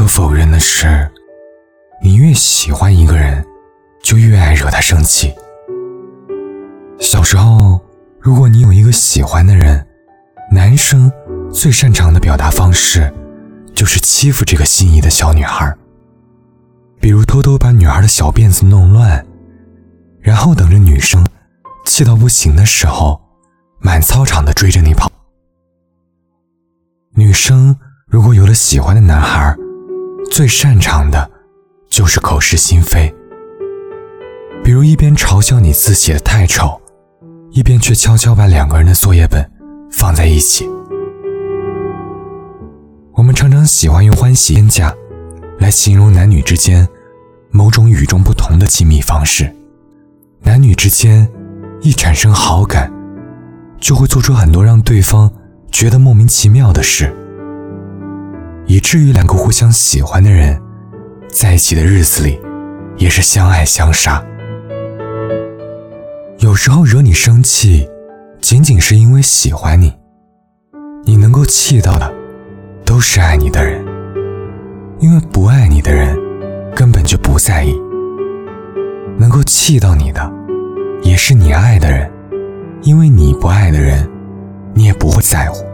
可否认的是，你越喜欢一个人，就越爱惹他生气。小时候，如果你有一个喜欢的人，男生最擅长的表达方式，就是欺负这个心仪的小女孩。比如偷偷把女孩的小辫子弄乱，然后等着女生气到不行的时候，满操场的追着你跑。女生如果有了喜欢的男孩，最擅长的，就是口是心非。比如一边嘲笑你字写的太丑，一边却悄悄把两个人的作业本放在一起。我们常常喜欢用欢喜冤家来形容男女之间某种与众不同的亲密方式。男女之间一产生好感，就会做出很多让对方觉得莫名其妙的事。以至于两个互相喜欢的人，在一起的日子里，也是相爱相杀。有时候惹你生气，仅仅是因为喜欢你。你能够气到的，都是爱你的人，因为不爱你的人，根本就不在意。能够气到你的，也是你爱的人，因为你不爱的人，你也不会在乎。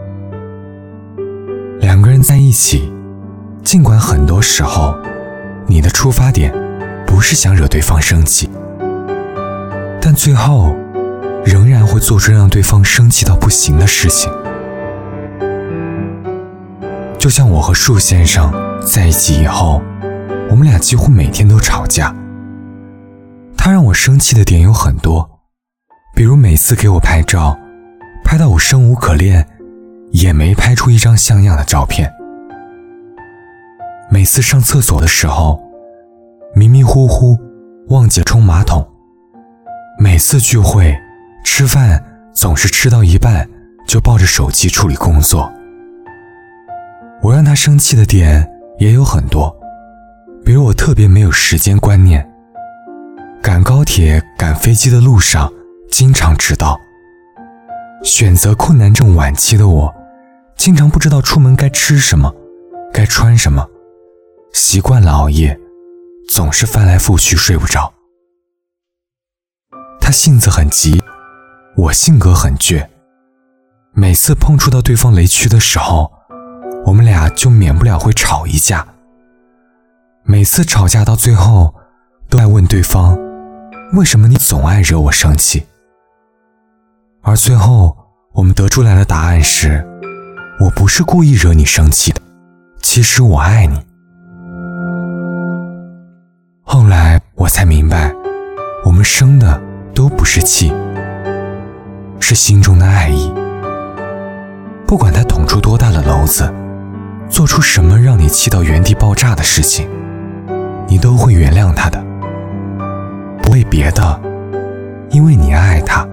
在一起，尽管很多时候，你的出发点不是想惹对方生气，但最后仍然会做出让对方生气到不行的事情。就像我和树先生在一起以后，我们俩几乎每天都吵架。他让我生气的点有很多，比如每次给我拍照，拍到我生无可恋。也没拍出一张像样的照片。每次上厕所的时候，迷迷糊糊忘记冲马桶。每次聚会吃饭总是吃到一半就抱着手机处理工作。我让他生气的点也有很多，比如我特别没有时间观念，赶高铁、赶飞机的路上经常迟到。选择困难症晚期的我。经常不知道出门该吃什么，该穿什么，习惯了熬夜，总是翻来覆去睡不着。他性子很急，我性格很倔。每次碰触到对方雷区的时候，我们俩就免不了会吵一架。每次吵架到最后，都爱问对方：“为什么你总爱惹我生气？”而最后我们得出来的答案是。我不是故意惹你生气的，其实我爱你。后来我才明白，我们生的都不是气，是心中的爱意。不管他捅出多大的篓子，做出什么让你气到原地爆炸的事情，你都会原谅他的。不为别的，因为你爱他，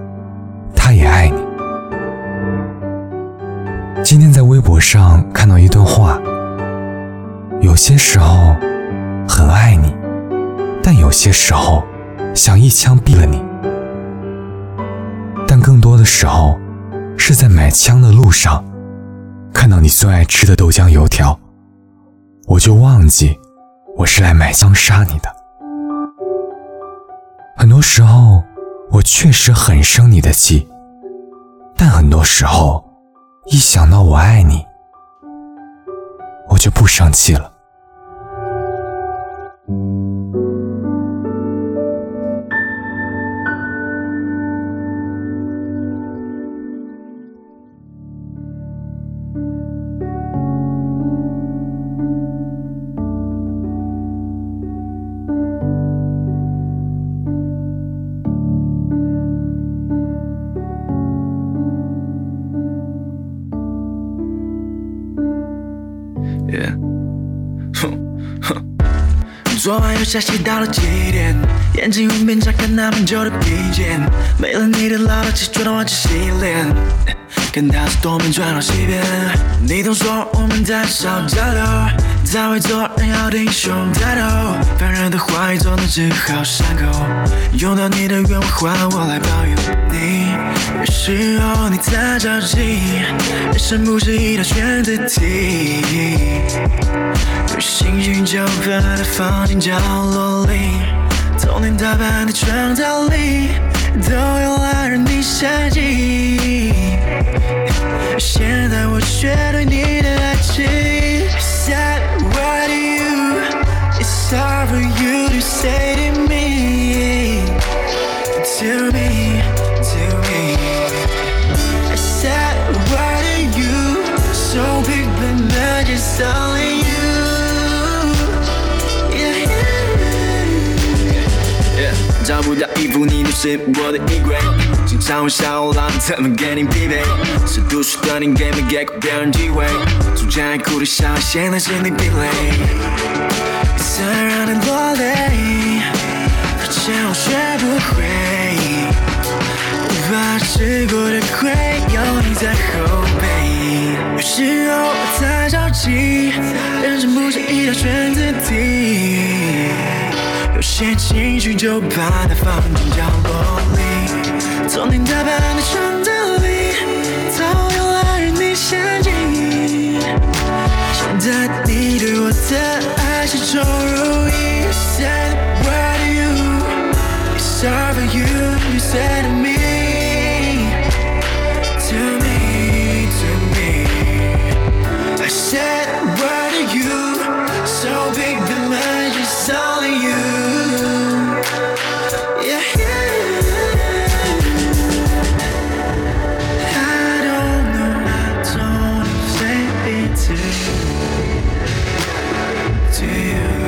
他也爱你。今天在微博上看到一段话：有些时候很爱你，但有些时候想一枪毙了你。但更多的时候是在买枪的路上，看到你最爱吃的豆浆油条，我就忘记我是来买枪杀你的。很多时候我确实很生你的气，但很多时候。一想到我爱你，我就不生气了。昨晚又下戏到了几点？眼睛用边查看那么久的疲倦，没了你的唠叨，气，觉得忘记洗脸。看他从东边转到西边。你总说我们太少交流，才会做人要挺胸抬头。烦人的话语总能治好伤口，用掉你的愿望换我来保佑你。有时候你太着急，人生不是一道选择题，有兴趣就把它放进角落里，童年打扮的创造力都用来让你设计。是我的衣柜。经常会笑我懒，怎么跟你匹配？是读书的你给没给过别人机会？从前还哭的笑，现在是你疲累，曾让你落泪，而且我学不会。无法吃过的亏，有你在后背。有时候我太着急，人生不是一道选择题。些情绪就把它放进角落里。从你打扮的相册里，偷偷拉与你陷阱。现在你对我的爱是重如一山。feel